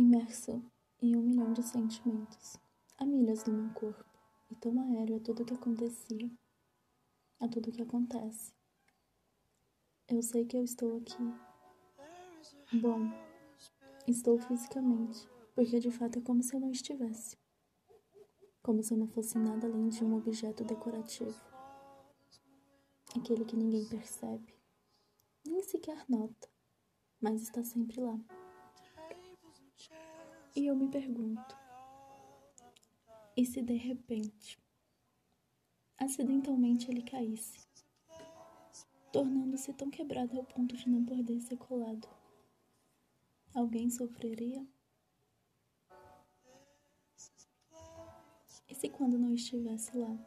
imerso em um milhão de sentimentos, a milhas do meu corpo, e tão aéreo a tudo que acontecia, a tudo que acontece. Eu sei que eu estou aqui. Bom, estou fisicamente, porque de fato é como se eu não estivesse. Como se eu não fosse nada além de um objeto decorativo. Aquele que ninguém percebe, nem sequer nota, mas está sempre lá. E eu me pergunto: e se de repente, acidentalmente ele caísse, tornando-se tão quebrado ao ponto de não poder ser colado? Alguém sofreria? E se quando não estivesse lá,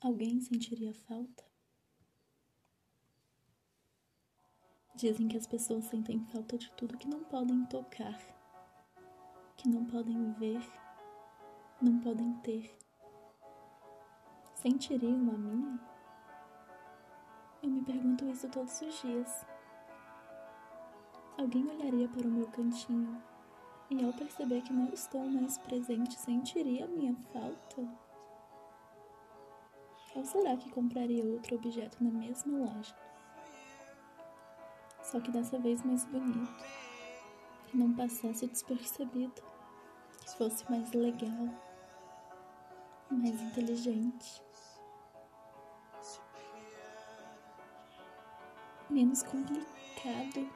alguém sentiria falta? Dizem que as pessoas sentem falta de tudo que não podem tocar, que não podem ver, não podem ter. Sentiriam a minha? Eu me pergunto isso todos os dias. Alguém olharia para o meu cantinho e, ao perceber que não estou mais presente, sentiria a minha falta? Ou será que compraria outro objeto na mesma loja? Só que dessa vez mais bonito, que não passasse despercebido, que fosse mais legal, mais inteligente, menos complicado,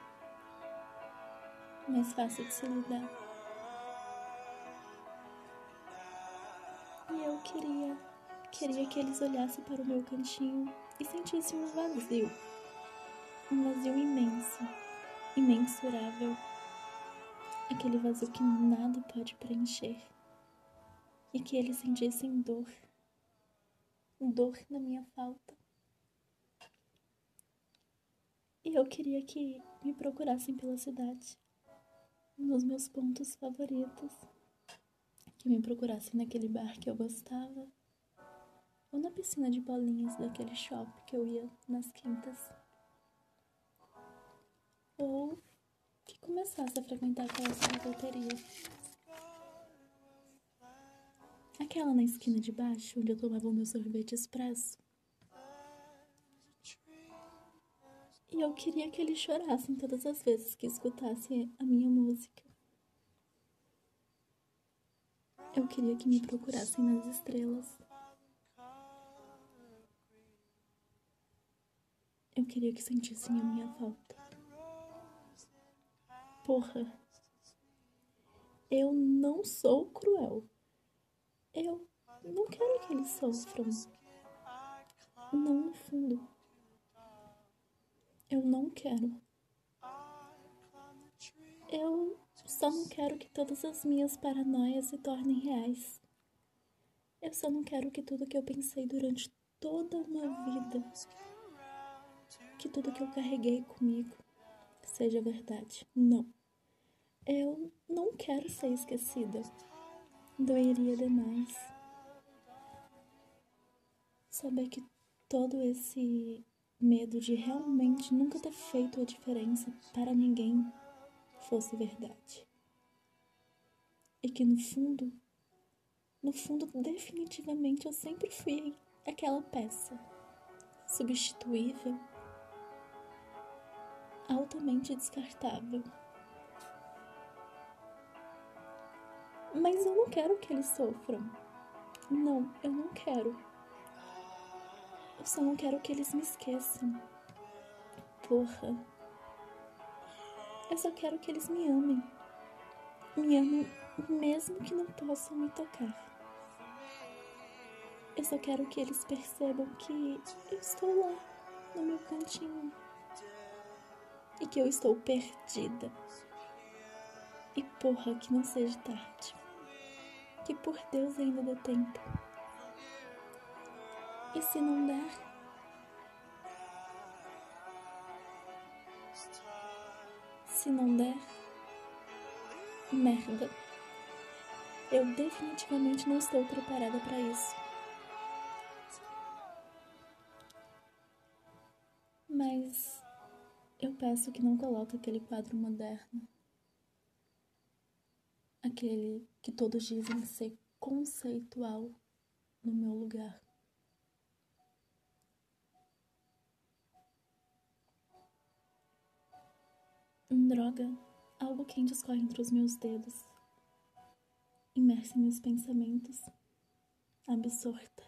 mais fácil de se lidar. E eu queria, queria que eles olhassem para o meu cantinho e sentissem um vazio um vazio imenso, imensurável, aquele vazio que nada pode preencher, e que eles sentissem dor, dor na minha falta. E eu queria que me procurassem pela cidade, nos meus pontos favoritos, que me procurassem naquele bar que eu gostava, ou na piscina de bolinhas daquele shopping que eu ia nas quintas ou que começasse a frequentar aquela sorveteria. Aquela na esquina de baixo, onde eu tomava o meu sorvete expresso. E eu queria que eles chorassem todas as vezes que escutassem a minha música. Eu queria que me procurassem nas estrelas. Eu queria que sentissem a minha falta. Porra. Eu não sou cruel. Eu não quero que eles sofram. Não no fundo. Eu não quero. Eu só não quero que todas as minhas paranoias se tornem reais. Eu só não quero que tudo que eu pensei durante toda uma vida, que tudo que eu carreguei comigo, seja verdade. Não. Eu não quero ser esquecida. Doeria demais. Saber que todo esse medo de realmente nunca ter feito a diferença para ninguém fosse verdade. E que no fundo, no fundo, definitivamente eu sempre fui aquela peça substituível, altamente descartável. Mas eu não quero que eles sofram. Não, eu não quero. Eu só não quero que eles me esqueçam. Porra. Eu só quero que eles me amem. Me amem mesmo que não possam me tocar. Eu só quero que eles percebam que eu estou lá, no meu cantinho. E que eu estou perdida. E porra, que não seja tarde que por Deus ainda dê tempo. E se não der? Se não der, merda. Eu definitivamente não estou preparada para isso. Mas Eu peço que não coloque aquele quadro moderno, aquele que todos dizem ser conceitual no meu lugar. Droga, algo quente escorre entre os meus dedos. Imersa em meus pensamentos, absorta.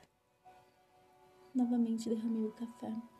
Novamente derramei o café.